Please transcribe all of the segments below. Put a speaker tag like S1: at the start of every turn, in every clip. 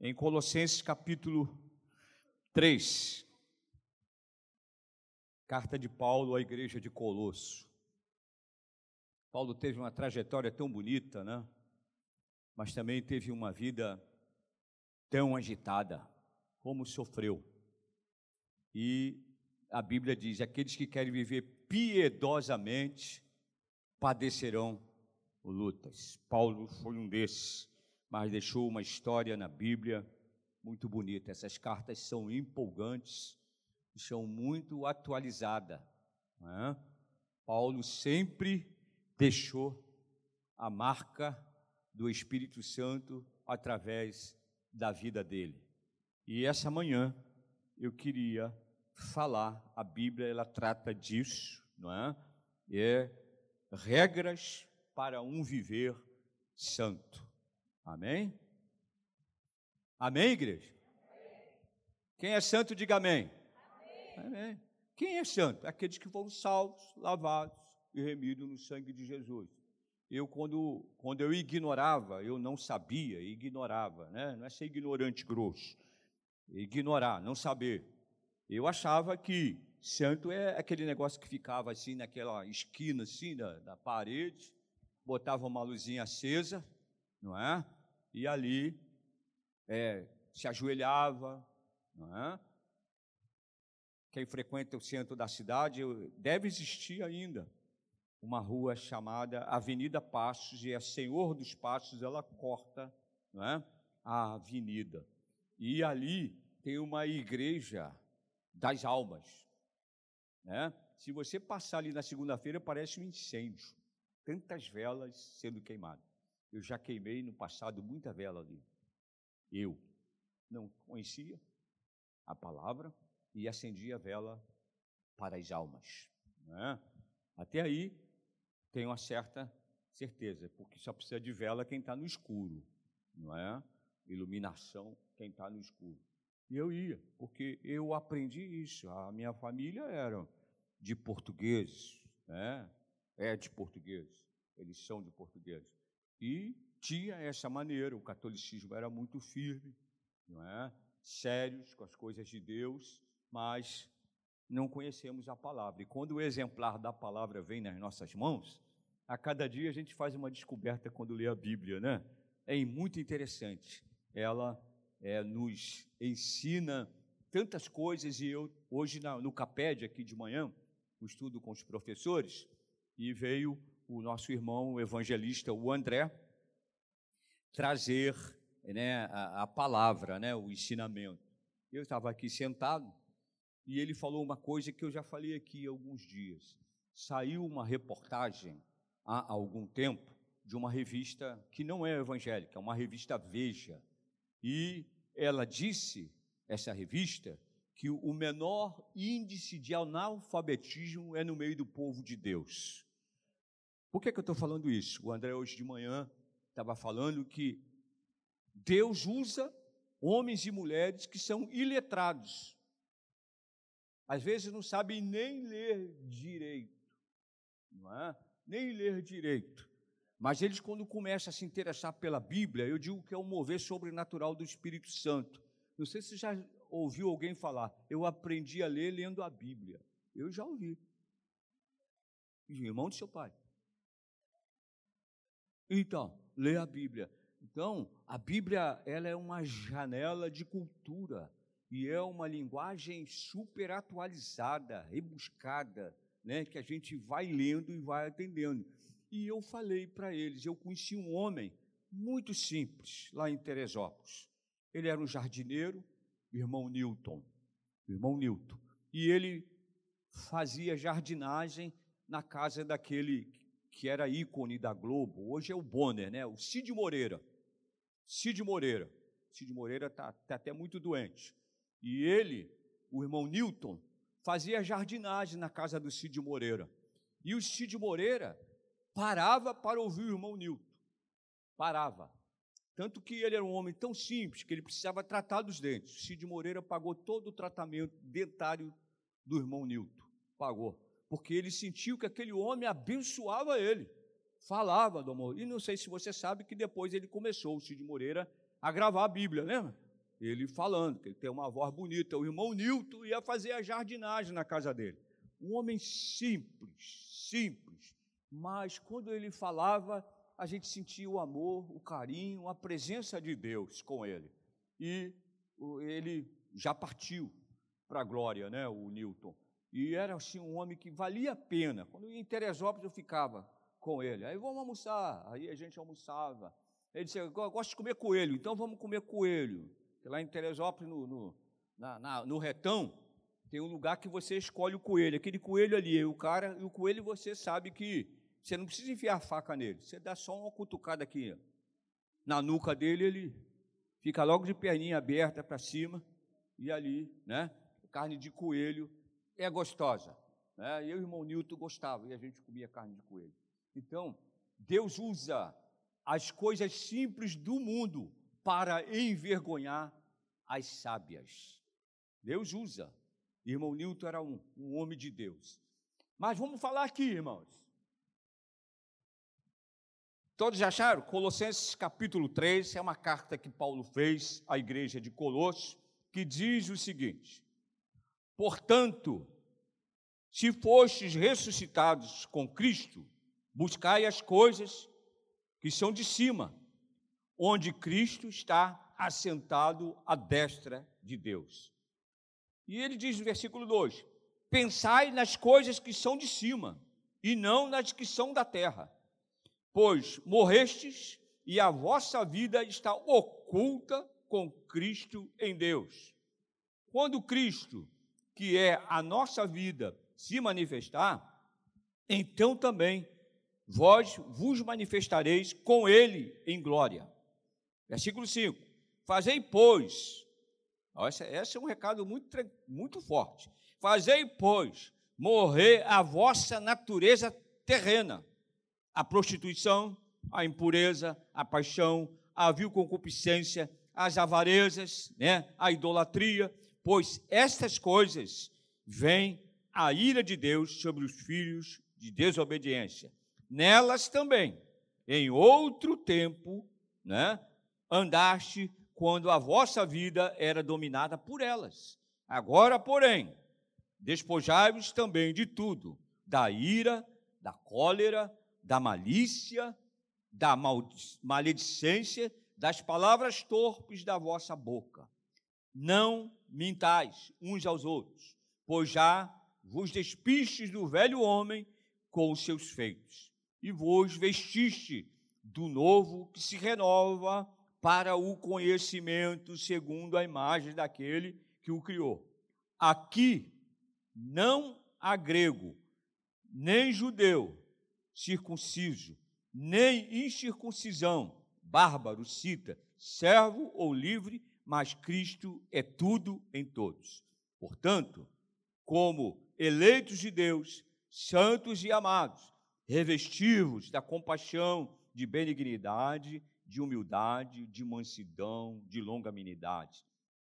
S1: em Colossenses capítulo 3, carta de Paulo à igreja de Colosso. Paulo teve uma trajetória tão bonita, né? Mas também teve uma vida tão agitada, como sofreu. E a Bíblia diz: aqueles que querem viver piedosamente padecerão lutas. Paulo foi um desses mas deixou uma história na Bíblia muito bonita. Essas cartas são empolgantes e são muito atualizadas. É? Paulo sempre deixou a marca do Espírito Santo através da vida dele. E essa manhã eu queria falar, a Bíblia ela trata disso, não é? É regras para um viver santo. Amém? Amém, igreja? Quem é santo, diga amém. amém. amém. Quem é santo? Aqueles que foram salvos, lavados e remidos no sangue de Jesus. Eu, quando, quando eu ignorava, eu não sabia, ignorava, né? não é ser ignorante grosso, ignorar, não saber. Eu achava que santo é aquele negócio que ficava assim naquela esquina assim da, da parede, botava uma luzinha acesa, não é? E ali é, se ajoelhava. É? Quem frequenta o centro da cidade, deve existir ainda uma rua chamada Avenida Passos, e a Senhor dos Passos, ela corta é? a avenida. E ali tem uma igreja das almas. Né? Se você passar ali na segunda-feira, parece um incêndio. Tantas velas sendo queimadas. Eu já queimei no passado muita vela ali. Eu não conhecia a palavra e acendia a vela para as almas. É? Até aí tenho uma certa certeza, porque só precisa de vela quem está no escuro, não é? Iluminação quem está no escuro. E eu ia, porque eu aprendi isso. A minha família era de portugueses, né? é de portugueses, eles são de portugueses. E tinha essa maneira, o catolicismo era muito firme, não é? Sérios com as coisas de Deus, mas não conhecemos a palavra. E quando o exemplar da palavra vem nas nossas mãos, a cada dia a gente faz uma descoberta quando lê a Bíblia, né? É muito interessante. Ela é, nos ensina tantas coisas e eu hoje na, no Caped aqui de manhã, o estudo com os professores, e veio o nosso irmão evangelista, o André, trazer né, a, a palavra, né, o ensinamento. Eu estava aqui sentado e ele falou uma coisa que eu já falei aqui há alguns dias. Saiu uma reportagem há algum tempo de uma revista que não é evangélica, é uma revista Veja. E ela disse, essa revista, que o menor índice de analfabetismo é no meio do povo de Deus. Por que, que eu estou falando isso? O André, hoje de manhã, estava falando que Deus usa homens e mulheres que são iletrados. Às vezes não sabem nem ler direito, não é? Nem ler direito. Mas eles, quando começam a se interessar pela Bíblia, eu digo que é um mover sobrenatural do Espírito Santo. Não sei se já ouviu alguém falar, eu aprendi a ler lendo a Bíblia. Eu já ouvi. Irmão do seu pai. Então, lê a Bíblia. Então, a Bíblia ela é uma janela de cultura e é uma linguagem super atualizada, rebuscada, né, que a gente vai lendo e vai atendendo. E eu falei para eles, eu conheci um homem muito simples lá em Teresópolis. Ele era um jardineiro, irmão Newton, irmão Newton. E ele fazia jardinagem na casa daquele que era ícone da Globo, hoje é o Bonner, né? O Cid Moreira. Cid Moreira. Cid Moreira está tá até muito doente. E ele, o irmão Newton, fazia jardinagem na casa do Cid Moreira. E o Cid Moreira parava para ouvir o irmão Newton. Parava. Tanto que ele era um homem tão simples que ele precisava tratar dos dentes. Cid Moreira pagou todo o tratamento dentário do irmão Newton. Pagou porque ele sentiu que aquele homem abençoava ele, falava do amor. E não sei se você sabe que depois ele começou, o Cid Moreira, a gravar a Bíblia, lembra? ele falando, que ele tem uma voz bonita. O irmão Nilton ia fazer a jardinagem na casa dele. Um homem simples, simples, mas quando ele falava, a gente sentia o amor, o carinho, a presença de Deus com ele. E ele já partiu para a glória, né, o Newton. E era assim um homem que valia a pena. Quando ia em Teresópolis, eu ficava com ele. Aí vamos almoçar. Aí a gente almoçava. Ele disse: Eu gosto de comer coelho, então vamos comer coelho. Porque lá em Teresópolis, no, no, na, na, no retão, tem um lugar que você escolhe o coelho. Aquele coelho ali, o cara, e o coelho você sabe que você não precisa enfiar a faca nele. Você dá só uma cutucada aqui na nuca dele, ele fica logo de perninha aberta para cima e ali, né? Carne de coelho é gostosa. Né? Eu e o irmão Nilton gostava e a gente comia carne de coelho. Então, Deus usa as coisas simples do mundo para envergonhar as sábias. Deus usa. Irmão Newton era um, um homem de Deus. Mas vamos falar aqui, irmãos. Todos acharam? Colossenses capítulo 3 é uma carta que Paulo fez à igreja de Colossos, que diz o seguinte: Portanto, se fostes ressuscitados com Cristo, buscai as coisas que são de cima, onde Cristo está assentado à destra de Deus. E ele diz no versículo 2: Pensai nas coisas que são de cima, e não nas que são da terra, pois morrestes e a vossa vida está oculta com Cristo em Deus. Quando Cristo, que é a nossa vida, se manifestar, então também vós vos manifestareis com ele em glória. Versículo 5: Fazei, pois, esse, é um recado muito, muito forte. Fazei, pois, morrer a vossa natureza terrena, a prostituição, a impureza, a paixão, a vil concupiscência, as avarezas, né, a idolatria, pois estas coisas vêm a ira de Deus sobre os filhos de desobediência. Nelas também, em outro tempo, né, andaste quando a vossa vida era dominada por elas. Agora, porém, despojai-vos também de tudo: da ira, da cólera, da malícia, da maledicência, das palavras torpes da vossa boca. Não mintais uns aos outros, pois já vos despistes do velho homem com os seus feitos, e vos vestiste do novo que se renova para o conhecimento segundo a imagem daquele que o criou. Aqui não há grego, nem judeu, circunciso, nem incircuncisão, bárbaro, cita, servo ou livre, mas Cristo é tudo em todos. Portanto, como eleitos de Deus, santos e amados, revestivos da compaixão, de benignidade, de humildade, de mansidão, de longanimidade.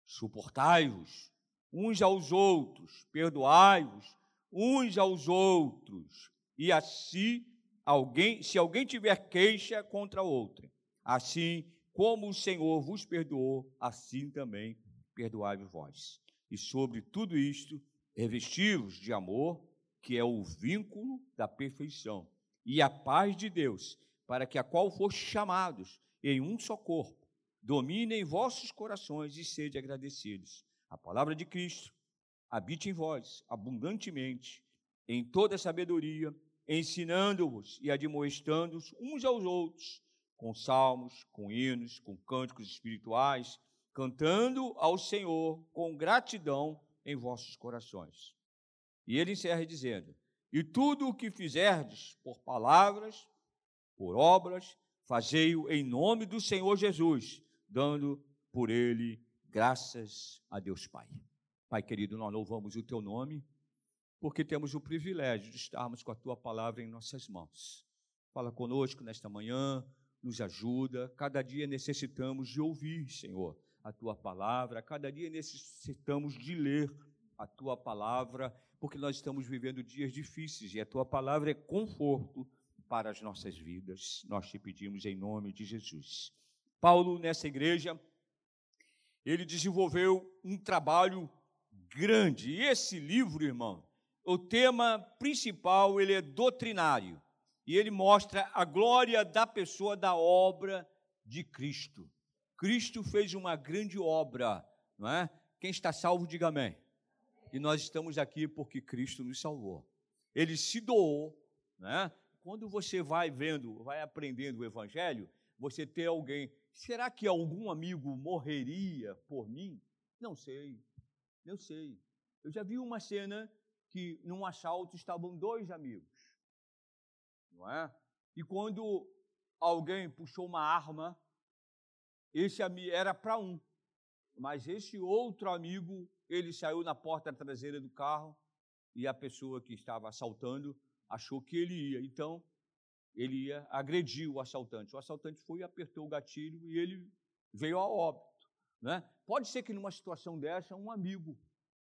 S1: Suportai-vos uns aos outros, perdoai-vos uns aos outros, e assim alguém, se alguém tiver queixa contra outro, assim como o Senhor vos perdoou, assim também perdoai-vos vós. E sobre tudo isto, revesti-vos de amor, que é o vínculo da perfeição, e a paz de Deus, para que a qual foste chamados em um só corpo, domine em vossos corações e sede agradecidos. A palavra de Cristo habite em vós abundantemente, em toda sabedoria, ensinando-vos e admoestando-os uns aos outros, com salmos, com hinos, com cânticos espirituais, cantando ao Senhor com gratidão em vossos corações. E ele encerra dizendo: E tudo o que fizerdes por palavras, por obras, fazei-o em nome do Senhor Jesus, dando por ele graças a Deus Pai. Pai querido, nós louvamos o teu nome, porque temos o privilégio de estarmos com a tua palavra em nossas mãos. Fala conosco nesta manhã, nos ajuda. Cada dia necessitamos de ouvir, Senhor, a tua palavra, cada dia necessitamos de ler a tua palavra, porque nós estamos vivendo dias difíceis e a tua palavra é conforto para as nossas vidas. Nós te pedimos em nome de Jesus. Paulo, nessa igreja, ele desenvolveu um trabalho grande. E esse livro, irmão, o tema principal, ele é doutrinário. E ele mostra a glória da pessoa da obra de Cristo. Cristo fez uma grande obra, não é? Quem está salvo, diga amém. E nós estamos aqui porque Cristo nos salvou. Ele se doou, né? Quando você vai vendo, vai aprendendo o evangelho, você tem alguém, será que algum amigo morreria por mim? Não sei. Eu sei. Eu já vi uma cena que num assalto estavam dois amigos. Não é? E quando alguém puxou uma arma, esse era para um. Mas esse outro amigo, ele saiu na porta traseira do carro e a pessoa que estava assaltando achou que ele ia. Então, ele ia o assaltante. O assaltante foi, apertou o gatilho e ele veio a óbito. Né? Pode ser que numa situação dessa um amigo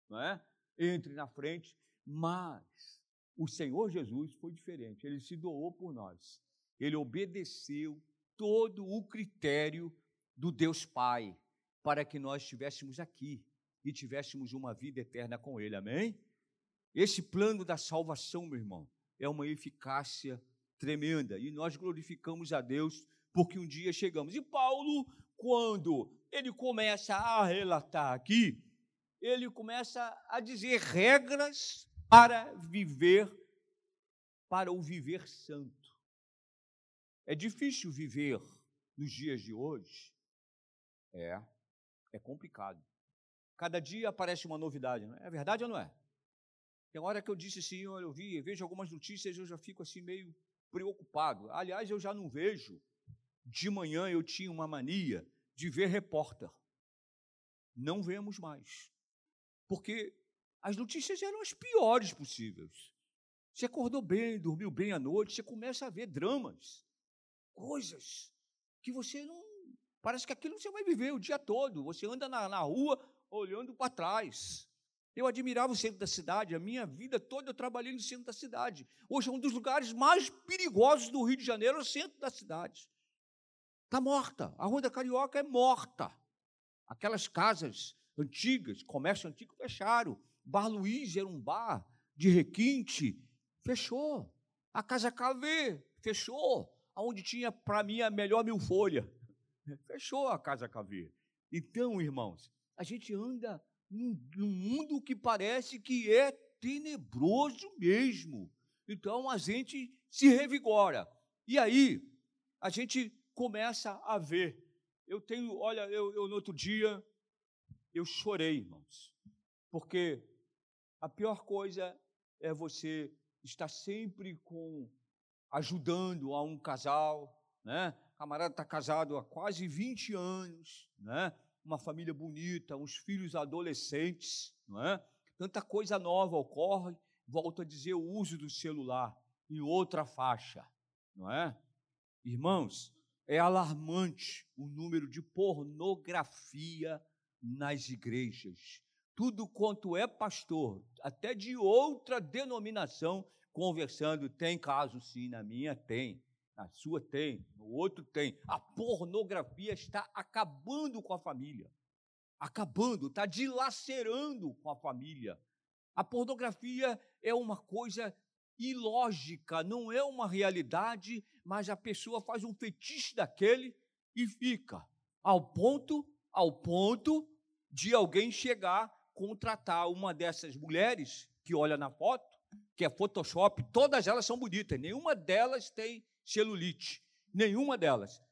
S1: né, entre na frente, mas o Senhor Jesus foi diferente. Ele se doou por nós. Ele obedeceu todo o critério do Deus Pai para que nós estivéssemos aqui e tivéssemos uma vida eterna com Ele. Amém? Esse plano da salvação, meu irmão, é uma eficácia tremenda e nós glorificamos a Deus porque um dia chegamos. E Paulo, quando ele começa a relatar aqui, ele começa a dizer regras para viver, para o viver santo. É difícil viver nos dias de hoje. É, é complicado. Cada dia aparece uma novidade, não é? é verdade ou não é? Tem hora que eu disse assim, eu vi, vejo algumas notícias, eu já fico assim meio preocupado. Aliás, eu já não vejo. De manhã eu tinha uma mania de ver repórter. Não vemos mais. Porque as notícias eram as piores possíveis. Você acordou bem, dormiu bem à noite, você começa a ver dramas, coisas que você não. Parece que aquilo você vai viver o dia todo. Você anda na, na rua olhando para trás. Eu admirava o centro da cidade, a minha vida toda eu trabalhei no centro da cidade. Hoje é um dos lugares mais perigosos do Rio de Janeiro, é o centro da cidade. Está morta. A Rua da Carioca é morta. Aquelas casas antigas, comércio antigo fecharam. Bar Luiz era um bar de requinte, fechou. A Casa KV fechou. Onde tinha, para mim, a melhor mil folha. Fechou a Casa KV. Então, irmãos, a gente anda num, num mundo que parece que é tenebroso mesmo. Então, a gente se revigora. E aí, a gente começa a ver. Eu tenho, olha, eu, eu no outro dia, eu chorei, irmãos, porque a pior coisa é você estar sempre com ajudando a um casal, né? O camarada está casado há quase 20 anos, né? Uma família bonita, uns filhos adolescentes, não é? Tanta coisa nova ocorre, volto a dizer o uso do celular em outra faixa, não é? Irmãos, é alarmante o número de pornografia nas igrejas. Tudo quanto é pastor, até de outra denominação, conversando, tem caso sim, na minha tem, na sua tem, no outro tem. A pornografia está acabando com a família. Acabando, está dilacerando com a família. A pornografia é uma coisa ilógica, não é uma realidade, mas a pessoa faz um fetiche daquele e fica ao ponto, ao ponto de alguém chegar, contratar uma dessas mulheres que olha na foto, que é Photoshop, todas elas são bonitas, nenhuma delas tem celulite, nenhuma delas,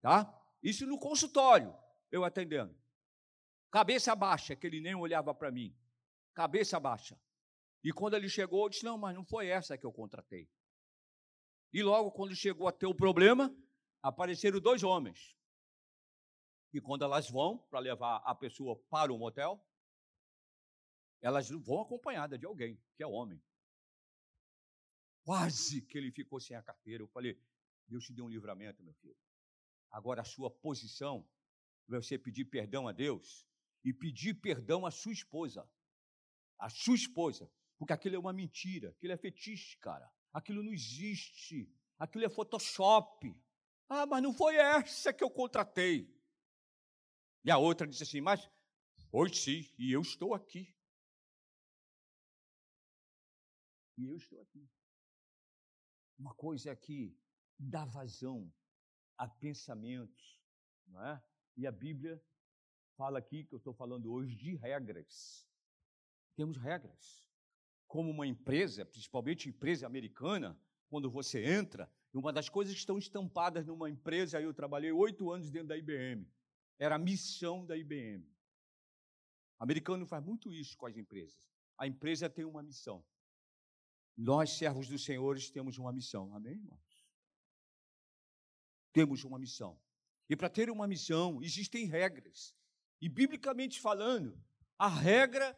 S1: tá? Isso no consultório, eu atendendo. Cabeça baixa, que ele nem olhava para mim. Cabeça baixa. E quando ele chegou, eu disse: Não, mas não foi essa que eu contratei. E logo, quando chegou a ter o problema, apareceram dois homens. E quando elas vão para levar a pessoa para o motel, elas vão acompanhadas de alguém, que é homem. Quase que ele ficou sem a carteira. Eu falei: Deus te deu um livramento, meu filho. Agora a sua posição vai ser pedir perdão a Deus e pedir perdão à sua esposa. A sua esposa. Porque aquilo é uma mentira, aquilo é fetiche, cara. Aquilo não existe. Aquilo é Photoshop. Ah, mas não foi essa que eu contratei. E a outra disse assim: Mas foi sim, e eu estou aqui. E eu estou aqui. Uma coisa é que dá vazão a pensamentos, não é? E a Bíblia fala aqui que eu estou falando hoje de regras. Temos regras. Como uma empresa, principalmente empresa americana, quando você entra, uma das coisas que estão estampadas numa empresa, aí eu trabalhei oito anos dentro da IBM, era a missão da IBM. O americano faz muito isso com as empresas. A empresa tem uma missão. Nós, servos dos senhores, temos uma missão. Amém, irmãos? Temos uma missão. E para ter uma missão, existem regras. E, biblicamente falando, a regra,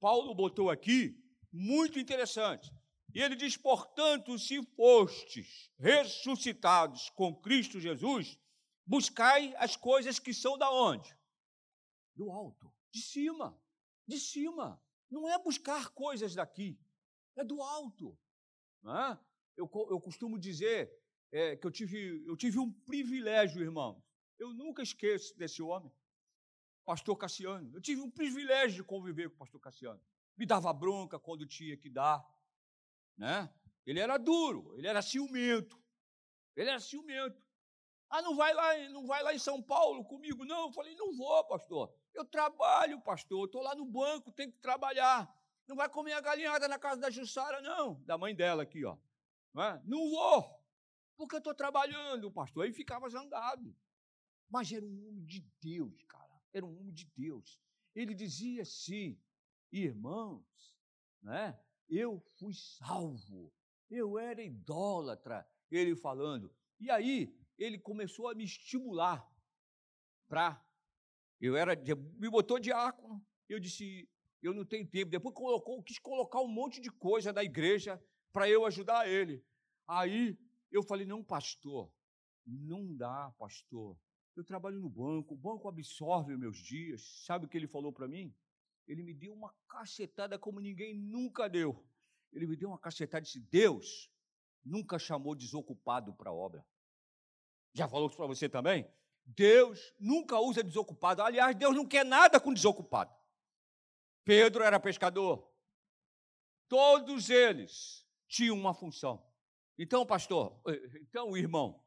S1: Paulo botou aqui, muito interessante. E ele diz: portanto, se fostes ressuscitados com Cristo Jesus, buscai as coisas que são da onde? Do alto, de cima, de cima. Não é buscar coisas daqui, é do alto. É? Eu, eu costumo dizer é, que eu tive, eu tive um privilégio, irmão. Eu nunca esqueço desse homem, pastor Cassiano. Eu tive um privilégio de conviver com o pastor Cassiano. Me dava bronca quando tinha que dar. Né? Ele era duro, ele era ciumento. Ele era ciumento. Ah, não vai lá, não vai lá em São Paulo comigo? Não, eu falei, não vou, pastor. Eu trabalho, pastor. Estou lá no banco, tenho que trabalhar. Não vai comer a galinhada na casa da Jussara, não. Da mãe dela aqui, ó. Não, é? não vou, porque eu estou trabalhando, pastor. Aí ficava zangado. Mas era um homem de Deus, cara. Era um homem de Deus. Ele dizia assim, irmãos, né? eu fui salvo. Eu era idólatra. Ele falando. E aí, ele começou a me estimular para. Eu era. Me botou diácono. Eu disse, eu não tenho tempo. Depois colocou, quis colocar um monte de coisa da igreja para eu ajudar ele. Aí eu falei: não, pastor, não dá, pastor. Eu trabalho no banco, o banco absorve meus dias. Sabe o que ele falou para mim? Ele me deu uma cacetada como ninguém nunca deu. Ele me deu uma cacetada e disse: Deus nunca chamou desocupado para a obra. Já falou isso para você também? Deus nunca usa desocupado. Aliás, Deus não quer nada com desocupado. Pedro era pescador. Todos eles tinham uma função. Então, pastor, eh, então, irmão,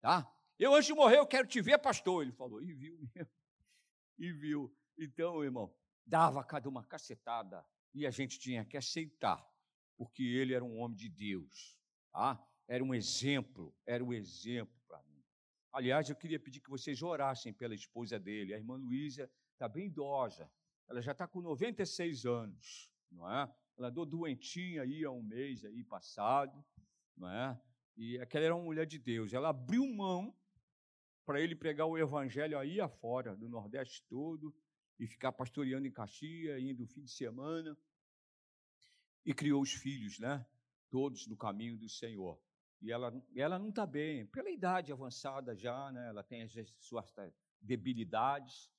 S1: tá? Eu antes de morrer, eu quero te ver, pastor. Ele falou, e viu mesmo. E viu. Então, irmão, dava cada uma cacetada e a gente tinha que aceitar, porque ele era um homem de Deus. Tá? Era um exemplo, era um exemplo para mim. Aliás, eu queria pedir que vocês orassem pela esposa dele. A irmã Luísa está bem idosa, ela já está com 96 anos, não é? Ela andou doentinha aí há um mês aí passado, não é? E aquela era uma mulher de Deus. Ela abriu mão para ele pregar o evangelho aí afora, do Nordeste todo, e ficar pastoreando em Caxias, indo fim de semana. E criou os filhos, né? Todos no caminho do Senhor. E ela, ela não está bem, pela idade avançada já, né? Ela tem as suas debilidades,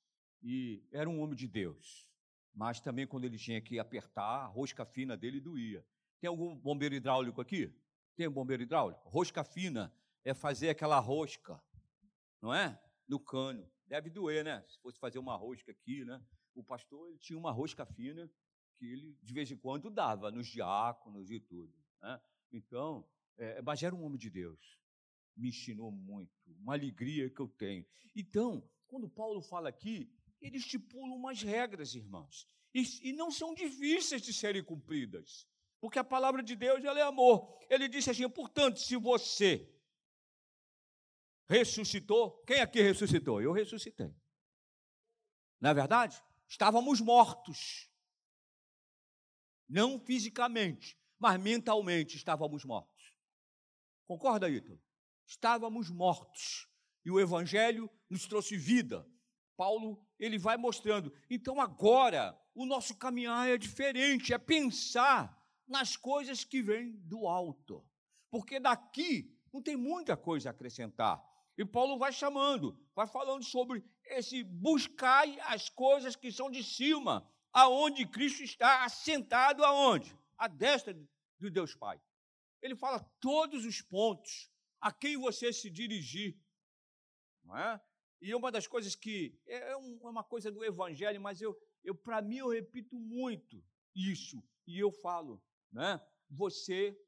S1: e era um homem de Deus. Mas também quando ele tinha que apertar, a rosca fina dele doía. Tem algum bombeiro hidráulico aqui? Tem um bombeiro hidráulico? Rosca fina é fazer aquela rosca, não é? No cano. Deve doer, né? Se fosse fazer uma rosca aqui, né? O pastor ele tinha uma rosca fina que ele de vez em quando dava nos diáconos e tudo. Né? Então, é, mas era um homem de Deus. Me ensinou muito, uma alegria que eu tenho. Então, quando Paulo fala aqui, ele estipula umas regras, irmãos, e, e não são difíceis de serem cumpridas, porque a palavra de Deus ela é amor. Ele disse assim: portanto, se você ressuscitou, quem aqui ressuscitou? Eu ressuscitei. Não é verdade? Estávamos mortos. Não fisicamente, mas mentalmente estávamos mortos. Concorda, Ítalo? Estávamos mortos. E o Evangelho nos trouxe vida, Paulo ele vai mostrando. Então agora o nosso caminhar é diferente, é pensar nas coisas que vêm do alto. Porque daqui não tem muita coisa a acrescentar. E Paulo vai chamando, vai falando sobre esse buscar as coisas que são de cima, aonde Cristo está assentado aonde? À destra do Deus Pai. Ele fala todos os pontos a quem você se dirigir. Não é? E uma das coisas que é, é uma coisa do evangelho, mas eu, eu para mim eu repito muito isso e eu falo, né? Você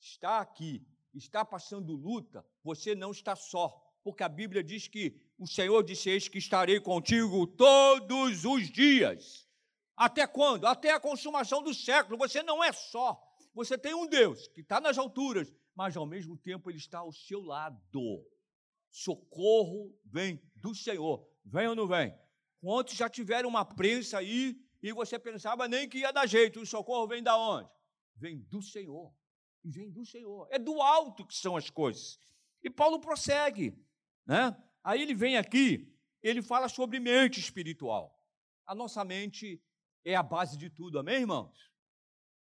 S1: está aqui, está passando luta, você não está só, porque a Bíblia diz que o Senhor disse: Eis que estarei contigo todos os dias. Até quando? Até a consumação do século. Você não é só. Você tem um Deus que está nas alturas, mas ao mesmo tempo ele está ao seu lado. Socorro vem do Senhor. Vem ou não vem? Quantos já tiveram uma prensa aí e você pensava nem que ia dar jeito? O socorro vem da onde? Vem do Senhor. E vem do Senhor. É do alto que são as coisas. E Paulo prossegue, né? Aí ele vem aqui, ele fala sobre mente espiritual. A nossa mente é a base de tudo, amém, irmãos?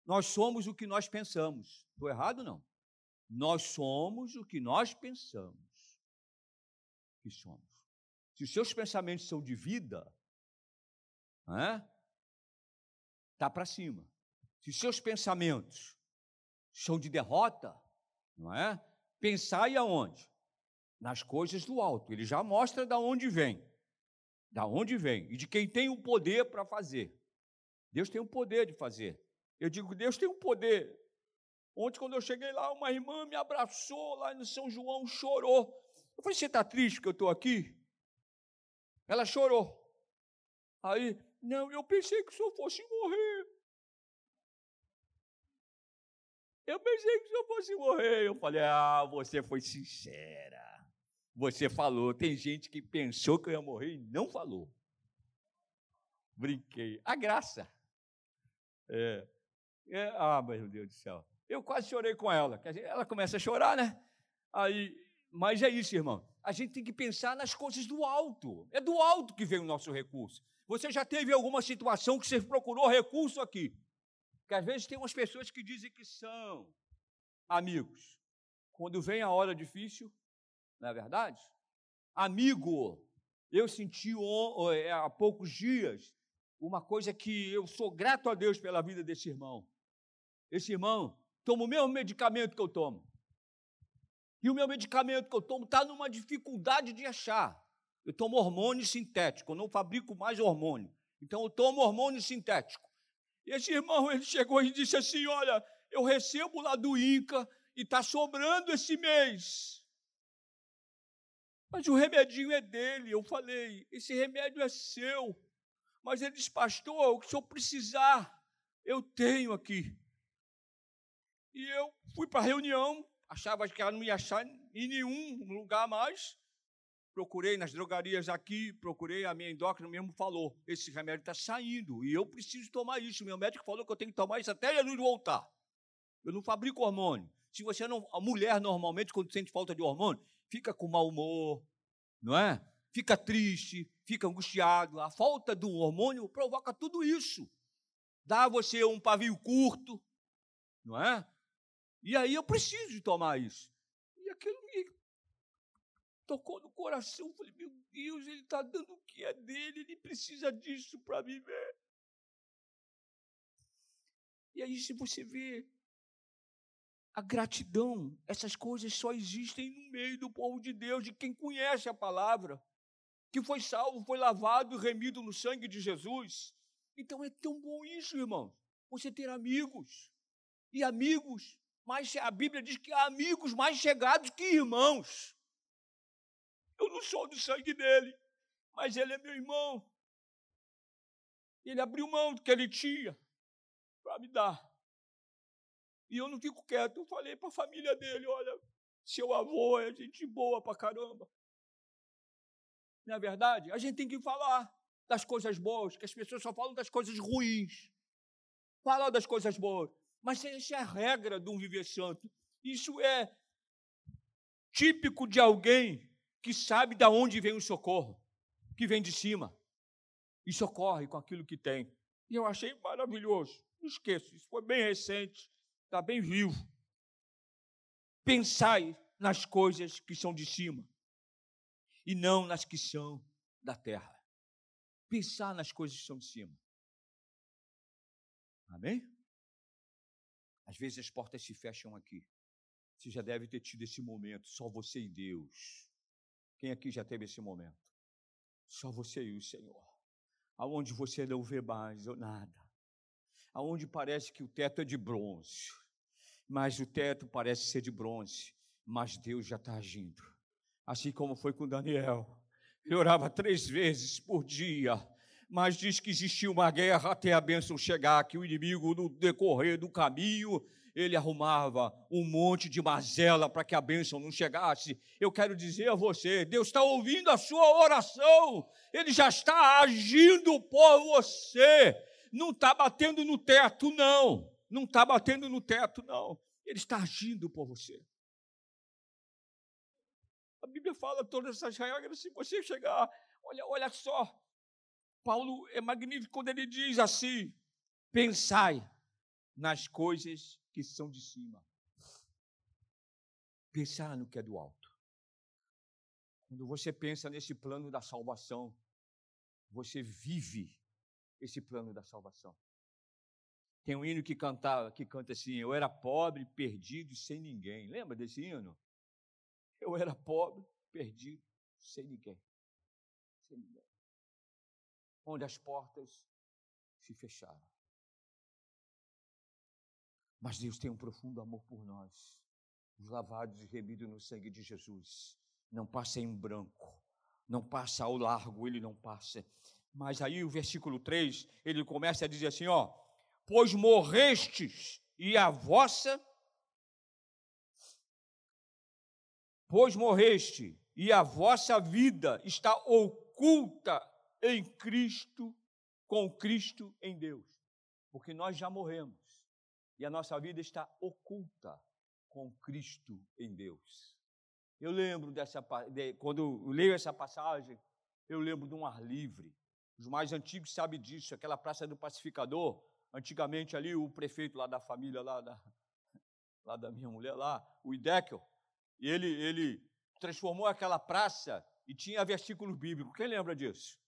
S1: Nós somos o que nós pensamos. Estou errado, não? Nós somos o que nós pensamos que somos. Se os seus pensamentos são de vida, está para cima. Se os seus pensamentos são de derrota, não é? Pensai aonde? Nas coisas do alto. Ele já mostra da onde vem. Da onde vem e de quem tem o poder para fazer. Deus tem o poder de fazer. Eu digo, Deus tem o poder. Ontem, quando eu cheguei lá, uma irmã me abraçou lá no São João, chorou. Eu falei, você está triste que eu estou aqui? Ela chorou. Aí, não, eu pensei que o senhor fosse morrer. Eu pensei que o senhor fosse morrer. Eu falei, ah, você foi sincera. Você falou. Tem gente que pensou que eu ia morrer e não falou. Brinquei. A graça. É. é. Ah, meu Deus do céu. Eu quase chorei com ela. Ela começa a chorar, né? Aí mas é isso, irmão. A gente tem que pensar nas coisas do alto. É do alto que vem o nosso recurso. Você já teve alguma situação que você procurou recurso aqui? Que às vezes tem umas pessoas que dizem que são amigos. Quando vem a hora difícil, não é verdade? Amigo, eu senti é, há poucos dias uma coisa que eu sou grato a Deus pela vida desse irmão. Esse irmão toma o mesmo medicamento que eu tomo. E o meu medicamento que eu tomo está numa dificuldade de achar. Eu tomo hormônio sintético, eu não fabrico mais hormônio. Então eu tomo hormônio sintético. E esse irmão ele chegou e disse assim: Olha, eu recebo lá do INCA e está sobrando esse mês. Mas o remedinho é dele. Eu falei: Esse remédio é seu. Mas ele disse: Pastor, o que o senhor precisar, eu tenho aqui. E eu fui para a reunião, achava que ela não ia achar em nenhum lugar mais. Procurei nas drogarias aqui, procurei, a minha endócrina mesmo falou: esse remédio está saindo e eu preciso tomar isso. Meu médico falou que eu tenho que tomar isso até Jesus voltar. Eu não fabrico hormônio. Se você não. A mulher, normalmente, quando sente falta de hormônio, fica com mau humor, não é? Fica triste, fica angustiado. A falta do hormônio provoca tudo isso. Dá a você um pavio curto, não é? E aí eu preciso de tomar isso. E aquilo me tocou no coração. Falei, meu Deus, ele está dando o que é dele, ele precisa disso para viver. E aí, se você vê a gratidão, essas coisas só existem no meio do povo de Deus, de quem conhece a palavra, que foi salvo, foi lavado e remido no sangue de Jesus. Então é tão bom isso, irmão. Você ter amigos. E amigos mas a Bíblia diz que há amigos mais chegados que irmãos. Eu não sou do sangue dele, mas ele é meu irmão. Ele abriu mão do que ele tinha para me dar. E eu não fico quieto. Eu falei para a família dele: olha, seu avô é gente boa para caramba. Não é verdade? A gente tem que falar das coisas boas, que as pessoas só falam das coisas ruins. Falar das coisas boas. Mas essa é a regra de um viver santo. Isso é típico de alguém que sabe de onde vem o socorro, que vem de cima e socorre com aquilo que tem. E eu achei maravilhoso. Não esqueço, isso foi bem recente, está bem vivo. Pensai nas coisas que são de cima e não nas que são da terra. Pensar nas coisas que são de cima. Amém? Às vezes as portas se fecham aqui. Você já deve ter tido esse momento, só você e Deus. Quem aqui já teve esse momento? Só você e o Senhor. Aonde você não vê mais nada. Aonde parece que o teto é de bronze. Mas o teto parece ser de bronze. Mas Deus já está agindo. Assim como foi com Daniel. Ele orava três vezes por dia mas diz que existia uma guerra até a bênção chegar, que o inimigo, no decorrer do caminho, ele arrumava um monte de mazela para que a bênção não chegasse. Eu quero dizer a você: Deus está ouvindo a sua oração, Ele já está agindo por você. Não está batendo no teto, não. Não está batendo no teto, não. Ele está agindo por você. A Bíblia fala todas essas regras. Se você chegar, olha, olha só, Paulo é magnífico quando ele diz assim: pensai nas coisas que são de cima. Pensar no que é do alto. Quando você pensa nesse plano da salvação, você vive esse plano da salvação. Tem um hino que canta, que canta assim: Eu era pobre, perdido sem ninguém. Lembra desse hino? Eu era pobre, perdido, sem ninguém. Onde as portas se fecharam. Mas Deus tem um profundo amor por nós, os lavados e remidos no sangue de Jesus. Não passa em branco, não passa ao largo, ele não passa. Mas aí o versículo 3, ele começa a dizer assim: ó, pois morrestes e a vossa. Pois morreste e a vossa vida está oculta em Cristo, com Cristo em Deus. Porque nós já morremos e a nossa vida está oculta com Cristo em Deus. Eu lembro dessa, de, quando eu leio essa passagem, eu lembro de um ar livre. Os mais antigos sabem disso, aquela Praça do Pacificador. Antigamente ali o prefeito lá da família, lá da, lá da minha mulher, lá, o Idekel, ele, ele transformou aquela praça e tinha versículo bíblico. Quem lembra disso?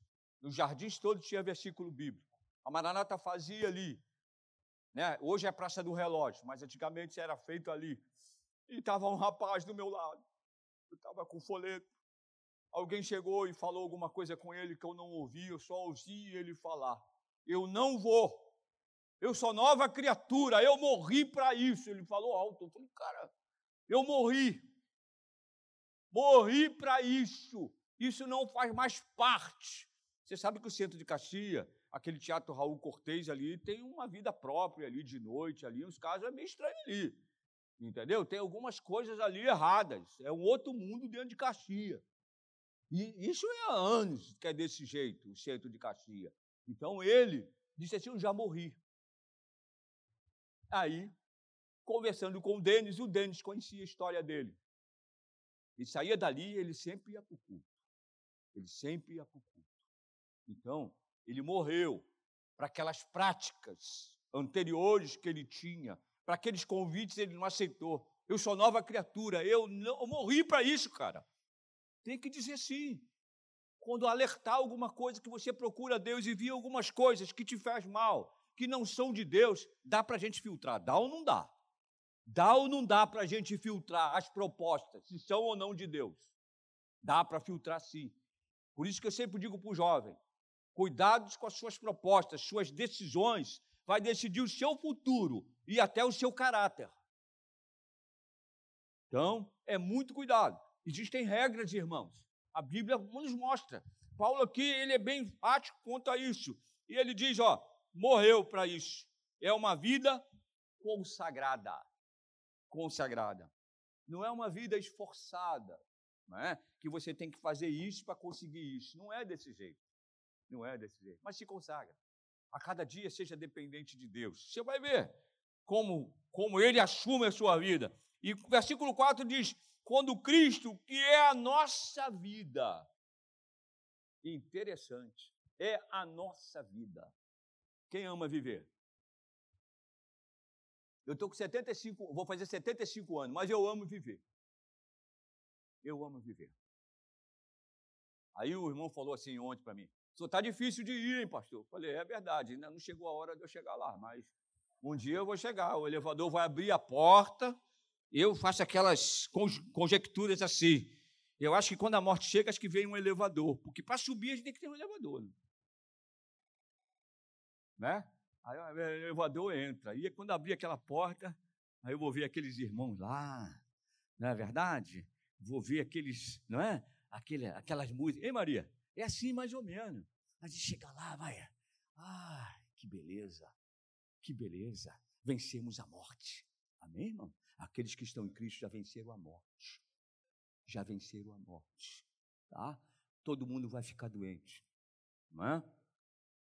S1: Nos jardins todos tinha versículo bíblico. A Maranata fazia ali. Né? Hoje é Praça do Relógio, mas antigamente era feito ali. E estava um rapaz do meu lado. Eu estava com folheto. Alguém chegou e falou alguma coisa com ele que eu não ouvi, eu só ouvi ele falar. Eu não vou. Eu sou nova criatura, eu morri para isso. Ele falou alto. Eu falei, cara, eu morri. Morri para isso. Isso não faz mais parte você sabe que o centro de Caxias, aquele teatro Raul Cortez ali, tem uma vida própria ali de noite, ali, os casos é meio estranho ali. Entendeu? Tem algumas coisas ali erradas. É um outro mundo dentro de Caxias. E isso é há anos que é desse jeito, o centro de Caxias. Então ele disse assim: Eu já morri. Aí, conversando com o Denis, o Denis conhecia a história dele. Ele saía dali, ele sempre ia para o culto. Ele sempre ia para o culto. Então, ele morreu para aquelas práticas anteriores que ele tinha, para aqueles convites ele não aceitou. Eu sou nova criatura, eu, não, eu morri para isso, cara. Tem que dizer sim. Quando alertar alguma coisa que você procura Deus e via algumas coisas que te faz mal, que não são de Deus, dá para a gente filtrar. Dá ou não dá? Dá ou não dá para a gente filtrar as propostas, se são ou não de Deus? Dá para filtrar sim. Por isso que eu sempre digo para o jovem: Cuidados com as suas propostas, suas decisões, vai decidir o seu futuro e até o seu caráter. Então, é muito cuidado. Existem regras, irmãos. A Bíblia nos mostra. Paulo aqui, ele é bem enfático quanto a isso. E ele diz, ó, morreu para isso. É uma vida consagrada. Consagrada. Não é uma vida esforçada, é? Que você tem que fazer isso para conseguir isso. Não é desse jeito. Não é desse jeito. Mas se consagra. A cada dia seja dependente de Deus. Você vai ver como, como ele assume a sua vida. E o versículo 4 diz: quando Cristo, que é a nossa vida, interessante, é a nossa vida. Quem ama viver? Eu estou com 75, vou fazer 75 anos, mas eu amo viver. Eu amo viver. Aí o irmão falou assim ontem para mim: só está difícil de ir, hein, pastor? Falei, é verdade, ainda não chegou a hora de eu chegar lá, mas um dia eu vou chegar. O elevador vai abrir a porta, eu faço aquelas conjecturas assim. Eu acho que quando a morte chega, acho que vem um elevador, porque para subir a gente tem que ter um elevador. Né? né? Aí o elevador entra. E quando abrir aquela porta, aí eu vou ver aqueles irmãos lá, não é verdade? Vou ver aqueles, não é? Aquele, aquelas músicas. Ei, Maria, é assim mais ou menos. A gente chega lá, vai. Ah, que beleza, que beleza. Vencemos a morte. Amém, irmão? Aqueles que estão em Cristo já venceram a morte. Já venceram a morte. Tá? Todo mundo vai ficar doente. Não é?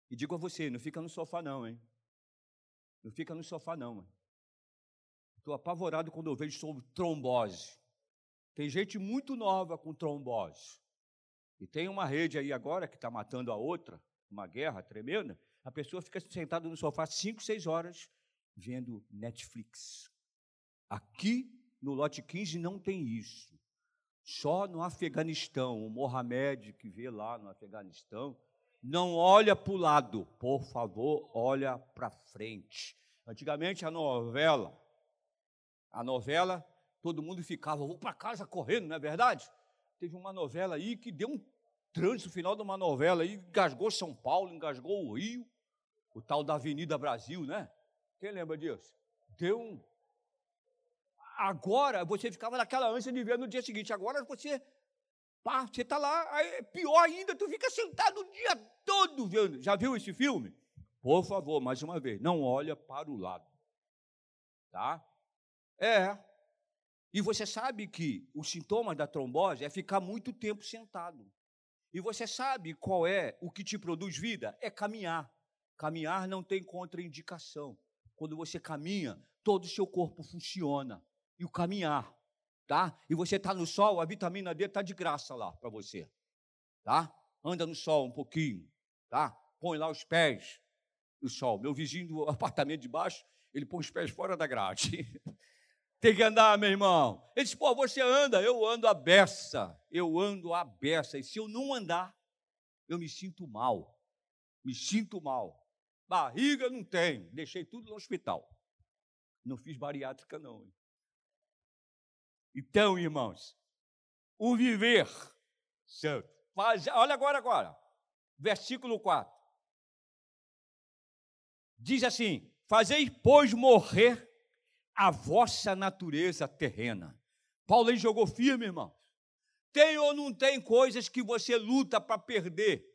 S1: E digo a você, não fica no sofá não, hein? Não fica no sofá não. Estou apavorado quando eu vejo sobre trombose. Tem gente muito nova com trombose. E tem uma rede aí agora que está matando a outra, uma guerra tremenda. A pessoa fica sentada no sofá cinco, seis horas vendo Netflix. Aqui no lote 15 não tem isso. Só no Afeganistão, o Mohamed que vê lá no Afeganistão, não olha para o lado, por favor, olha para frente. Antigamente a novela, a novela, todo mundo ficava, vou para casa correndo, não é verdade? Teve uma novela aí que deu um trânsito final de uma novela aí, engasgou São Paulo, engasgou o Rio, o tal da Avenida Brasil, né? Quem lembra disso? Deu um. Agora você ficava naquela ânsia de ver no dia seguinte. Agora você. Pá, você está lá, aí, pior ainda, tu fica sentado o dia todo vendo. Já viu esse filme? Por favor, mais uma vez, não olha para o lado. Tá? É. E você sabe que o sintoma da trombose é ficar muito tempo sentado. E você sabe qual é o que te produz vida? É caminhar. Caminhar não tem contraindicação. Quando você caminha, todo o seu corpo funciona. E o caminhar, tá? E você está no sol, a vitamina D está de graça lá para você, tá? Anda no sol um pouquinho, tá? Põe lá os pés no sol. Meu vizinho do apartamento de baixo, ele põe os pés fora da grade. Tem que andar, meu irmão. Ele disse, pô, você anda, eu ando a beça. Eu ando a beça. E se eu não andar, eu me sinto mal. Me sinto mal. Barriga não tem. Deixei tudo no hospital. Não fiz bariátrica, não. Então, irmãos, o viver santo. Olha agora, agora. Versículo 4. Diz assim: Fazei, pois, morrer a vossa natureza terrena. Paulo aí jogou firme, irmãos. Tem ou não tem coisas que você luta para perder?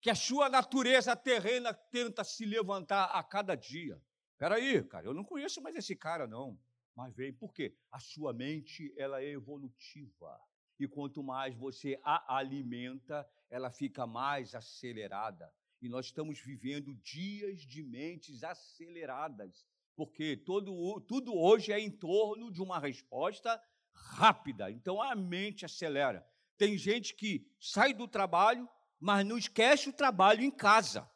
S1: Que a sua natureza terrena tenta se levantar a cada dia. Espera aí, cara, eu não conheço mais esse cara, não. Mas vem, por quê? A sua mente, ela é evolutiva. E quanto mais você a alimenta, ela fica mais acelerada. E nós estamos vivendo dias de mentes aceleradas porque todo, tudo hoje é em torno de uma resposta rápida. Então a mente acelera. Tem gente que sai do trabalho, mas não esquece o trabalho em casa.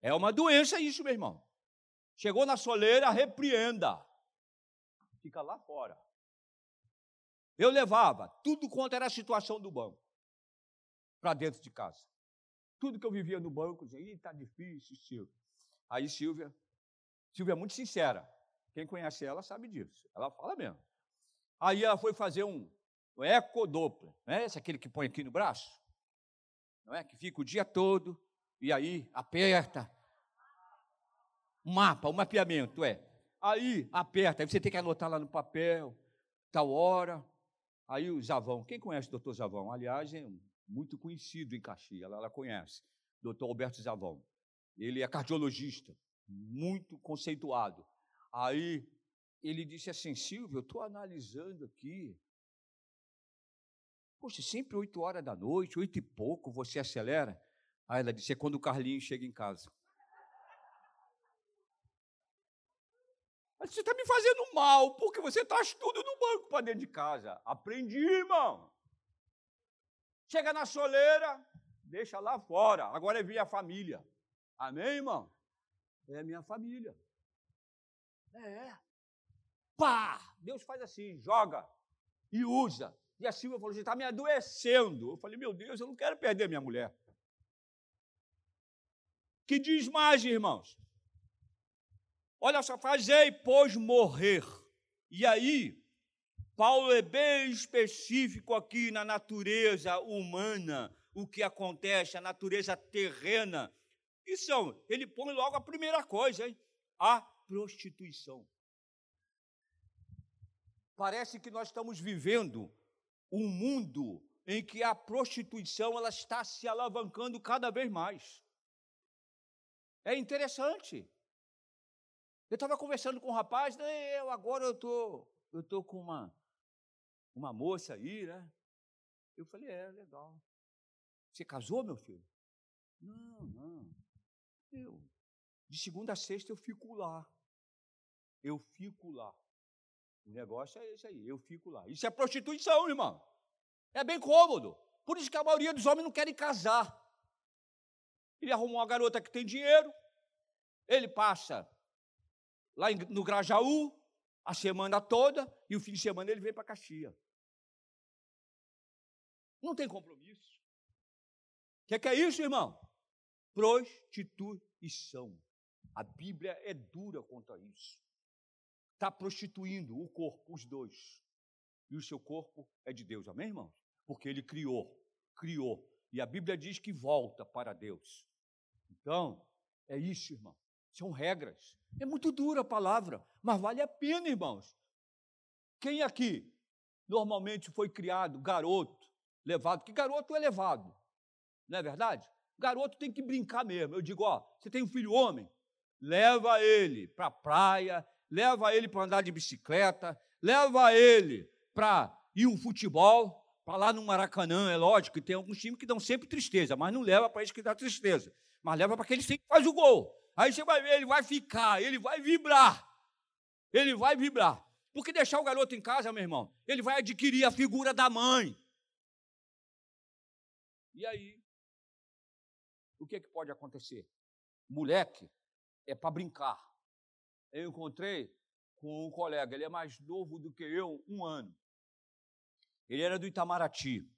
S1: É uma doença isso, meu irmão. Chegou na soleira, repreenda. Fica lá fora. Eu levava tudo quanto era a situação do banco para dentro de casa. Tudo que eu vivia no banco, dizia, está difícil, Silvia. Aí Silvia Silvia é muito sincera. Quem conhece ela sabe disso. Ela fala mesmo. Aí ela foi fazer um, um ecodoppler. Não é esse aquele que põe aqui no braço? Não é? Que fica o dia todo e aí aperta. Mapa, um mapeamento, é. Aí aperta, aí você tem que anotar lá no papel, tal hora. Aí o Zavão, quem conhece o doutor Zavão? Aliás, é muito conhecido em Caxias, ela, ela conhece. Doutor Alberto Zavão. Ele é cardiologista muito conceituado. Aí ele disse assim: Silvio, eu estou analisando aqui. Poxa, sempre oito horas da noite, oito e pouco, você acelera. Aí ela disse: é quando o Carlinhos chega em casa. Você está me fazendo mal, porque você traz tudo no banco para dentro de casa. Aprendi, irmão. Chega na soleira, deixa lá fora. Agora é via família. Amém, irmão? É a minha família. É. Pá! Deus faz assim, joga e usa. E a Silvia falou: você está me adoecendo. Eu falei: meu Deus, eu não quero perder minha mulher. Que diz mais, irmãos? Olha só, fazei, pois, morrer. E aí, Paulo é bem específico aqui na natureza humana, o que acontece, a natureza terrena. E são, ele põe logo a primeira coisa, hein? A prostituição. Parece que nós estamos vivendo um mundo em que a prostituição ela está se alavancando cada vez mais. É interessante. Eu estava conversando com um rapaz, né, eu agora eu tô, eu tô com uma uma moça aí, né? Eu falei, é, legal. Você casou, meu filho? Não, não. Eu, de segunda a sexta eu fico lá. Eu fico lá. O negócio é esse aí, eu fico lá. Isso é prostituição, irmão. É bem cômodo. Por isso que a maioria dos homens não querem casar. Ele arrumou uma garota que tem dinheiro, ele passa lá no Grajaú a semana toda e o fim de semana ele vem para Caxias. Não tem compromisso. O que, que é isso, irmão? Prostituição. A Bíblia é dura contra isso. Está prostituindo o corpo, os dois. E o seu corpo é de Deus, amém, irmãos? Porque ele criou, criou. E a Bíblia diz que volta para Deus. Então, é isso, irmão. São regras. É muito dura a palavra, mas vale a pena, irmãos. Quem aqui normalmente foi criado garoto, levado? Que garoto é levado, não é verdade? Garoto tem que brincar mesmo. Eu digo, ó, você tem um filho homem, leva ele para a praia, leva ele para andar de bicicleta, leva ele para ir um futebol, para lá no Maracanã, é lógico que tem alguns times que dão sempre tristeza, mas não leva para isso que dá tristeza, mas leva para aquele que faz o gol. Aí você vai ver, ele vai ficar, ele vai vibrar. Ele vai vibrar. Porque deixar o garoto em casa, meu irmão, ele vai adquirir a figura da mãe. E aí, o que, é que pode acontecer? Moleque é para brincar. Eu encontrei com um colega, ele é mais novo do que eu, um ano. Ele era do Itamaraty,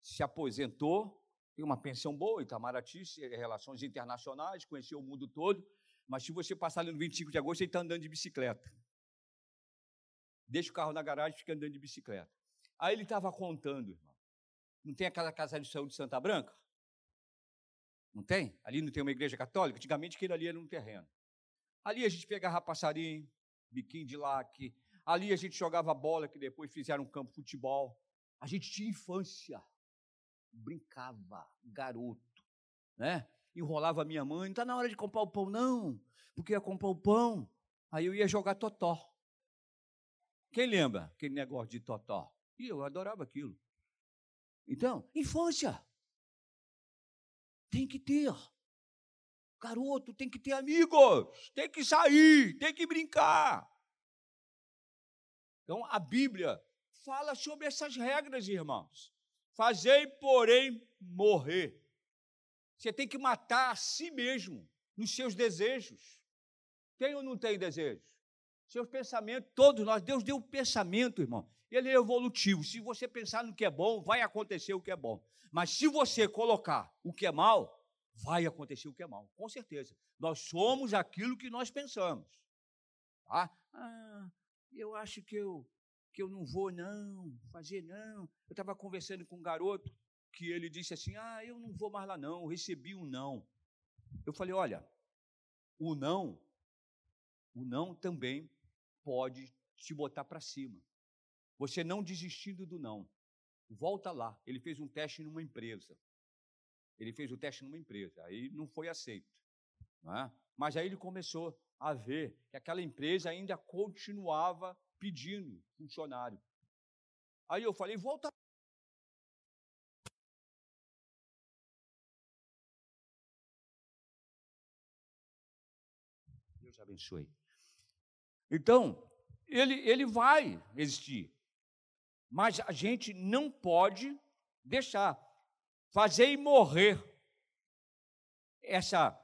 S1: se aposentou, tem uma pensão boa, Itamaraty, relações internacionais, conheceu o mundo todo, mas se você passar ali no 25 de agosto, ele está andando de bicicleta. Deixa o carro na garagem e fica andando de bicicleta. Aí ele estava contando, irmão. Não tem aquela casa de saúde de Santa Branca? Não tem? Ali não tem uma igreja católica? Antigamente aquele ali era um terreno. Ali a gente pegava passarinho, biquinho de laque. Ali a gente jogava bola, que depois fizeram um campo de futebol. A gente tinha infância brincava, garoto, né? Enrolava a minha mãe, não está na hora de comprar o pão, não, porque ia comprar o pão, aí eu ia jogar totó. Quem lembra aquele negócio de totó? E eu adorava aquilo. Então, infância. Tem que ter. Garoto, tem que ter amigos, tem que sair, tem que brincar. Então, a Bíblia fala sobre essas regras, irmãos. Fazei, porém, morrer. Você tem que matar a si mesmo, nos seus desejos. Tem ou não tem desejos? Seus pensamentos, todos nós, Deus deu um pensamento, irmão. Ele é evolutivo. Se você pensar no que é bom, vai acontecer o que é bom. Mas se você colocar o que é mal, vai acontecer o que é mal, com certeza. Nós somos aquilo que nós pensamos. Tá? Ah, eu acho que eu que eu não vou, não, fazer não. Eu estava conversando com um garoto que ele disse assim: Ah, eu não vou mais lá, não, eu recebi um não. Eu falei: Olha, o não, o não também pode te botar para cima. Você não desistindo do não. Volta lá. Ele fez um teste numa empresa. Ele fez o teste numa empresa. Aí não foi aceito. Não é? Mas aí ele começou a ver que aquela empresa ainda continuava pedindo funcionário. Aí eu falei, volta. Deus abençoe. Então, ele, ele vai existir. Mas a gente não pode deixar. Fazer morrer essa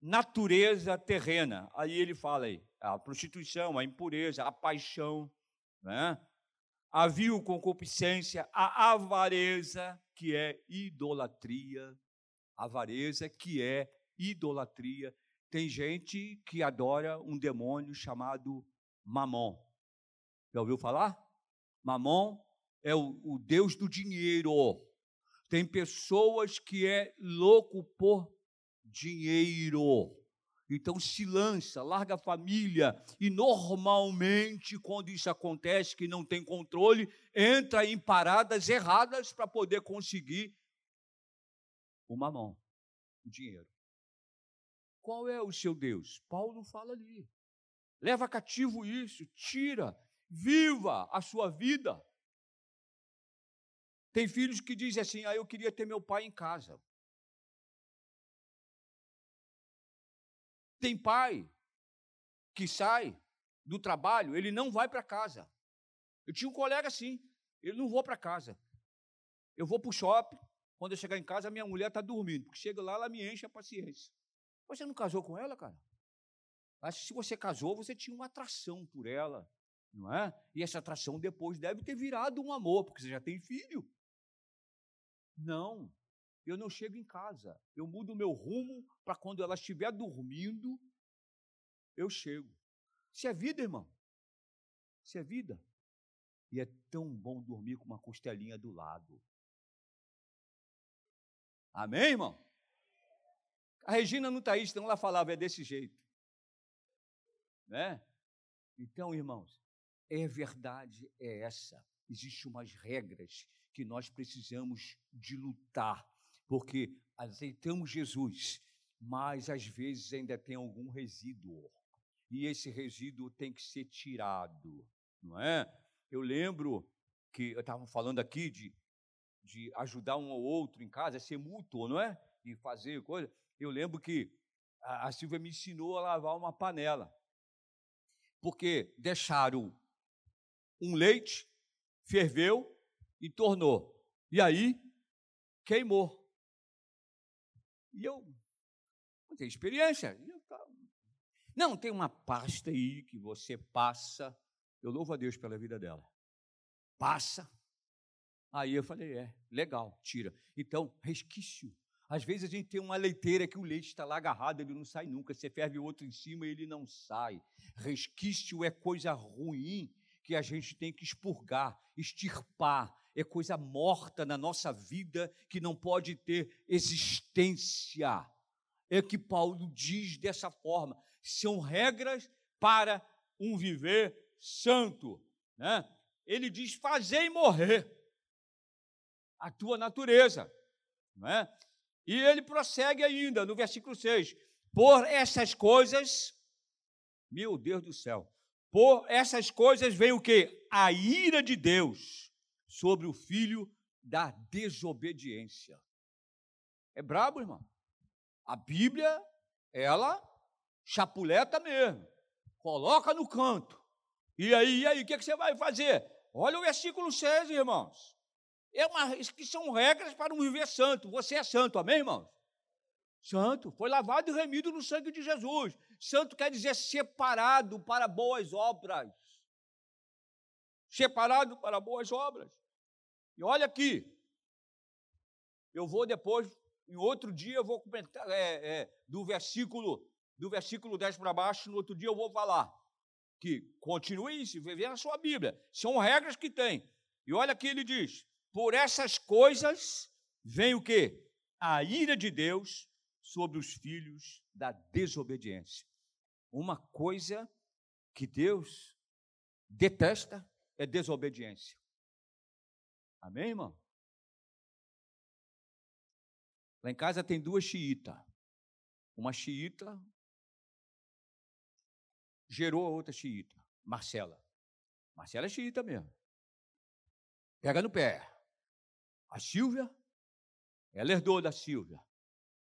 S1: natureza terrena. Aí ele fala aí, a prostituição, a impureza, a paixão, né? a vil concupiscência, a avareza, que é idolatria, avareza, que é idolatria. Tem gente que adora um demônio chamado Mamon. Já ouviu falar? Mamon é o, o Deus do dinheiro. Tem pessoas que é louco por dinheiro. Então se lança, larga a família e normalmente quando isso acontece que não tem controle, entra em paradas erradas para poder conseguir o mamão, o dinheiro. Qual é o seu Deus? Paulo fala ali. Leva cativo isso, tira, viva a sua vida. Tem filhos que dizem assim: ah, eu queria ter meu pai em casa. Tem pai que sai do trabalho, ele não vai para casa. Eu tinha um colega assim, ele não vou para casa. Eu vou para o shopping, quando eu chegar em casa, minha mulher está dormindo, porque chega lá, ela me enche a paciência. Você não casou com ela, cara? Que se você casou, você tinha uma atração por ela, não é? E essa atração depois deve ter virado um amor, porque você já tem filho. Não, eu não chego em casa. Eu mudo o meu rumo para quando ela estiver dormindo, eu chego. Isso é vida, irmão. Isso é vida. E é tão bom dormir com uma costelinha do lado. Amém, irmão? A Regina não está aí, senão ela falava, é desse jeito. Né? Então, irmãos, é verdade, é essa. Existem umas regras que nós precisamos de lutar porque aceitamos Jesus, mas às vezes ainda tem algum resíduo. E esse resíduo tem que ser tirado, não é? Eu lembro que eu estava falando aqui de, de ajudar um ou outro em casa, ser mútuo, não é? E fazer coisa. Eu lembro que a, a Silvia me ensinou a lavar uma panela. Porque deixaram um leite, ferveu e tornou. E aí queimou. E eu não tenho experiência. Não, tem uma pasta aí que você passa. Eu louvo a Deus pela vida dela. Passa. Aí eu falei, é, legal, tira. Então, resquício. Às vezes a gente tem uma leiteira que o leite está lá agarrado, ele não sai nunca. Você ferve outro em cima e ele não sai. Resquício é coisa ruim que a gente tem que expurgar, extirpar, é coisa morta na nossa vida que não pode ter existência. É que Paulo diz dessa forma: são regras para um viver santo. Né? Ele diz: fazei morrer a tua natureza. Né? E ele prossegue ainda no versículo 6: por essas coisas, meu Deus do céu, por essas coisas vem o que? A ira de Deus sobre o filho da desobediência. É brabo, irmão. A Bíblia, ela chapuleta mesmo. Coloca no canto. E aí, e aí, o que, é que você vai fazer? Olha o versículo 6, irmãos. É uma, que são regras para um viver santo. Você é santo, amém, irmãos? Santo, foi lavado e remido no sangue de Jesus. Santo quer dizer separado para boas obras. Separado para boas obras. E olha aqui, eu vou depois, em outro dia, eu vou comentar é, é, do versículo do versículo 10 para baixo, no outro dia eu vou falar que continue isso, viver na sua Bíblia. São regras que tem. E olha aqui ele diz: por essas coisas vem o que? A ira de Deus sobre os filhos da desobediência. Uma coisa que Deus detesta é desobediência. Amém, irmão? Lá em casa tem duas xiitas. Uma xiita gerou a outra xiita, Marcela. Marcela é xiita mesmo. Pega no pé. A Silvia, ela herdou da Silvia.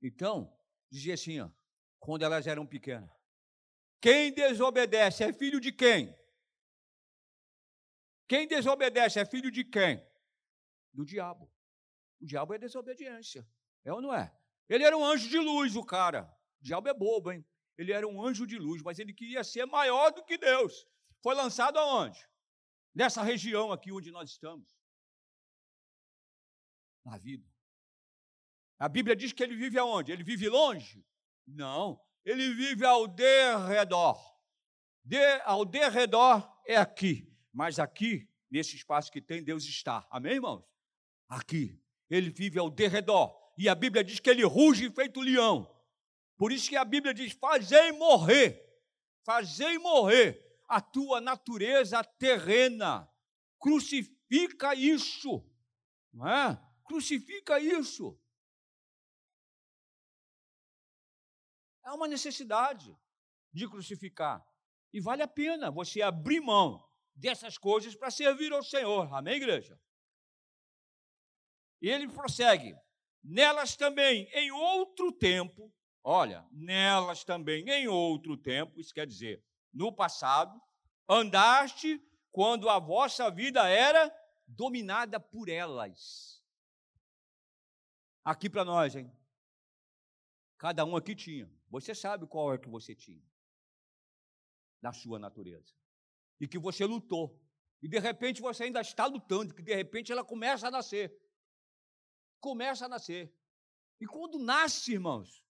S1: Então, dizia assim, ó, quando elas eram pequenas: quem desobedece é filho de quem? Quem desobedece é filho de quem? do diabo. O diabo é desobediência. É ou não é? Ele era um anjo de luz, o cara. O diabo é bobo, hein? Ele era um anjo de luz, mas ele queria ser maior do que Deus. Foi lançado aonde? Nessa região aqui onde nós estamos. Na vida. A Bíblia diz que ele vive aonde? Ele vive longe? Não. Ele vive ao derredor. De, ao derredor é aqui. Mas aqui nesse espaço que tem, Deus está. Amém, irmãos? Aqui. Ele vive ao derredor. E a Bíblia diz que ele ruge feito leão. Por isso que a Bíblia diz: fazei morrer, fazei morrer a tua natureza terrena. Crucifica isso. Não é? Crucifica isso. É uma necessidade de crucificar. E vale a pena você abrir mão dessas coisas para servir ao Senhor. Amém, igreja? E ele prossegue: nelas também, em outro tempo, olha, nelas também, em outro tempo, isso quer dizer, no passado, andaste quando a vossa vida era dominada por elas. Aqui para nós, hein? Cada um aqui tinha. Você sabe qual é que você tinha da sua natureza. E que você lutou. E de repente você ainda está lutando, que de repente ela começa a nascer. Começa a nascer. E quando nasce, irmãos,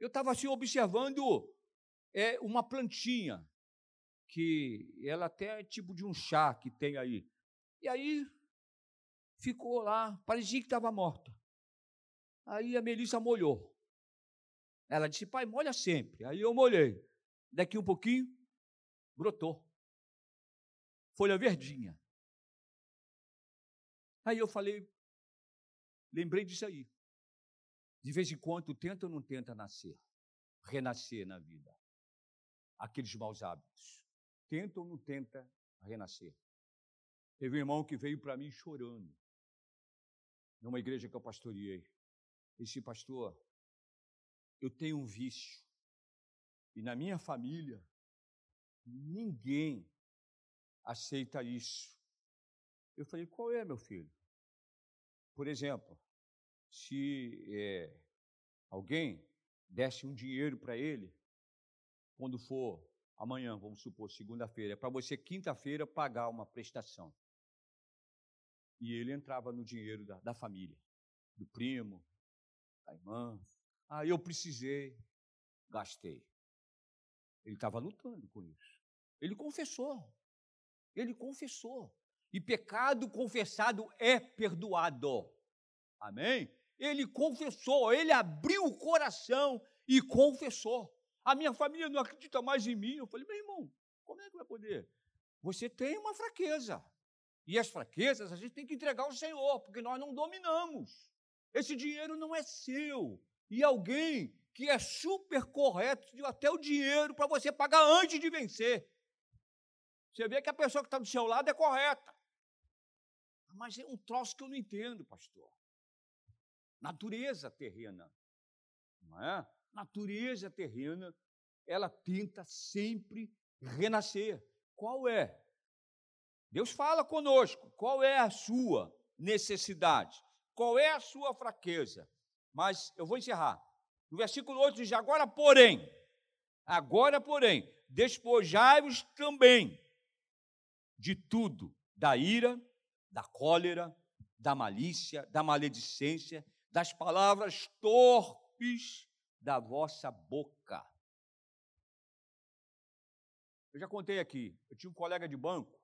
S1: eu estava assim observando é, uma plantinha, que ela até é tipo de um chá que tem aí. E aí ficou lá, parecia que estava morta. Aí a Melissa molhou. Ela disse, pai, molha sempre. Aí eu molhei. Daqui um pouquinho, brotou. Folha verdinha. Aí eu falei, lembrei disso aí. De vez em quando, tenta ou não tenta nascer, renascer na vida. Aqueles maus hábitos. Tenta ou não tenta renascer. Teve um irmão que veio para mim chorando, numa igreja que eu pastoreei. Disse, pastor, eu tenho um vício. E na minha família, Ninguém aceita isso. Eu falei, qual é, meu filho? Por exemplo, se é, alguém desse um dinheiro para ele, quando for amanhã, vamos supor, segunda-feira, é para você quinta-feira pagar uma prestação. E ele entrava no dinheiro da, da família, do primo, da irmã. Ah, eu precisei, gastei. Ele estava lutando com isso. Ele confessou. Ele confessou. E pecado confessado é perdoado. Amém? Ele confessou, ele abriu o coração e confessou. A minha família não acredita mais em mim. Eu falei, meu irmão, como é que vai poder? Você tem uma fraqueza. E as fraquezas a gente tem que entregar ao Senhor, porque nós não dominamos. Esse dinheiro não é seu. E alguém que é super correto deu até o dinheiro para você pagar antes de vencer. Você vê que a pessoa que está do seu lado é correta. Mas é um troço que eu não entendo, pastor. Natureza terrena. Não é? Natureza terrena, ela tenta sempre renascer. Qual é? Deus fala conosco. Qual é a sua necessidade? Qual é a sua fraqueza? Mas eu vou encerrar. No versículo 8 diz: Agora, porém, agora, porém, despojai-vos também de tudo, da ira, da cólera, da malícia, da maledicência, das palavras torpes da vossa boca. Eu já contei aqui, eu tinha um colega de banco,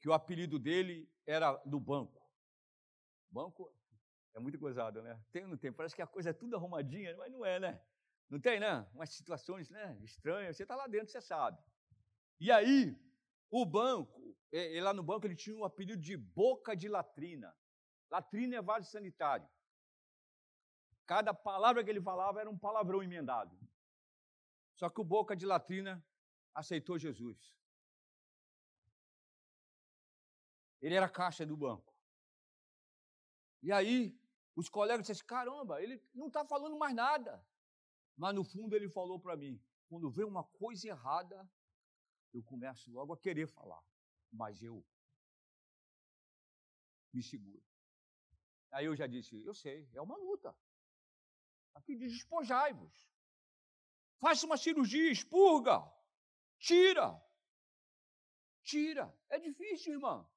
S1: que o apelido dele era do banco. Banco é muito gozado, né? Tem ou não tem? Parece que a coisa é tudo arrumadinha, mas não é, né? Não tem, né? Umas situações né? estranhas, você está lá dentro, você sabe. E aí, o banco, lá no banco ele tinha um apelido de boca de latrina. Latrina é vaso sanitário. Cada palavra que ele falava era um palavrão emendado. Só que o boca de latrina aceitou Jesus. Ele era caixa do banco. E aí, os colegas disseram: caramba, ele não está falando mais nada. Mas no fundo ele falou para mim: quando vê uma coisa errada, eu começo logo a querer falar, mas eu me seguro. Aí eu já disse, eu sei, é uma luta. Aqui diz despojai-vos. Faça uma cirurgia, expurga, tira. Tira. É difícil, irmã.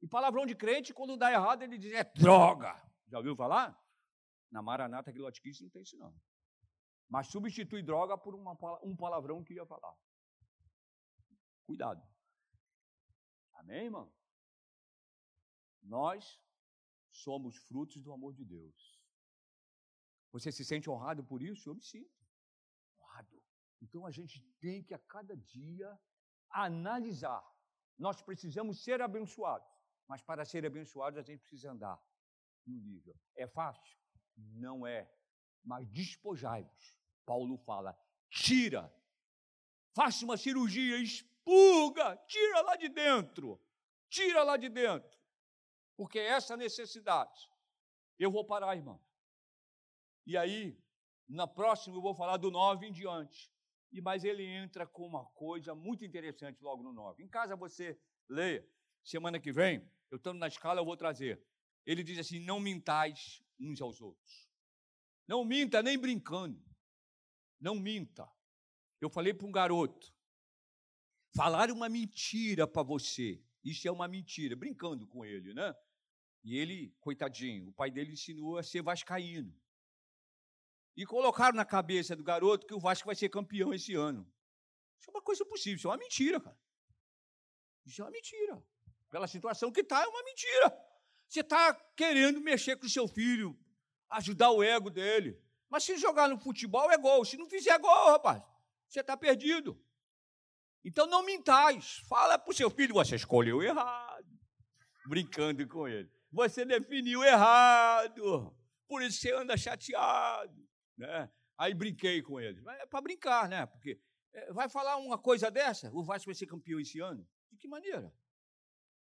S1: E palavrão de crente, quando dá errado, ele diz, é droga. Já ouviu falar? Na Maranata Quilotiquice não tem isso não. Mas substitui droga por uma, um palavrão que ia falar. Cuidado. Amém, irmão? Nós somos frutos do amor de Deus. Você se sente honrado por isso? Eu me sinto honrado. Então a gente tem que a cada dia analisar. Nós precisamos ser abençoados, mas para ser abençoados a gente precisa andar no nível. É fácil? Não é. Mas despojai-vos. Paulo fala: tira, faça uma cirurgia, expurga, tira lá de dentro, tira lá de dentro, porque é essa necessidade. Eu vou parar, irmão. E aí, na próxima, eu vou falar do 9 em diante. E mas ele entra com uma coisa muito interessante logo no 9. Em casa você leia. Semana que vem, eu estando na escala, eu vou trazer. Ele diz assim: não mintais uns aos outros. Não minta nem brincando. Não minta. Eu falei para um garoto: falar uma mentira para você. Isso é uma mentira, brincando com ele, né? E ele, coitadinho, o pai dele ensinou a ser vascaíno. E colocaram na cabeça do garoto que o Vasco vai ser campeão esse ano. Isso é uma coisa possível, isso é uma mentira, cara. Isso é uma mentira. Pela situação que está, é uma mentira. Você está querendo mexer com o seu filho, ajudar o ego dele. Mas se jogar no futebol é gol. Se não fizer gol, rapaz, você está perdido. Então não mintais. Fala para o seu filho, você escolheu errado. Brincando com ele. Você definiu errado. Por isso você anda chateado. Né? Aí brinquei com ele. É para brincar, né? Porque é, vai falar uma coisa dessa? O Vasco vai ser campeão esse ano? De que maneira?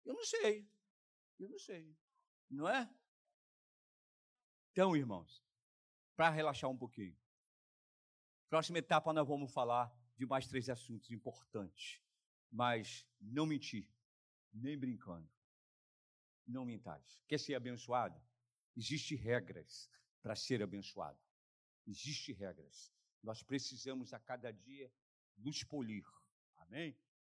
S1: Eu não sei. Eu não sei. Não é? Então, irmãos, para relaxar um pouquinho. Próxima etapa nós vamos falar de mais três assuntos importantes. Mas não mentir, nem brincando. Não mintais. Quer ser abençoado? Existem regras para ser abençoado. Existem regras. Nós precisamos a cada dia nos polir. Amém?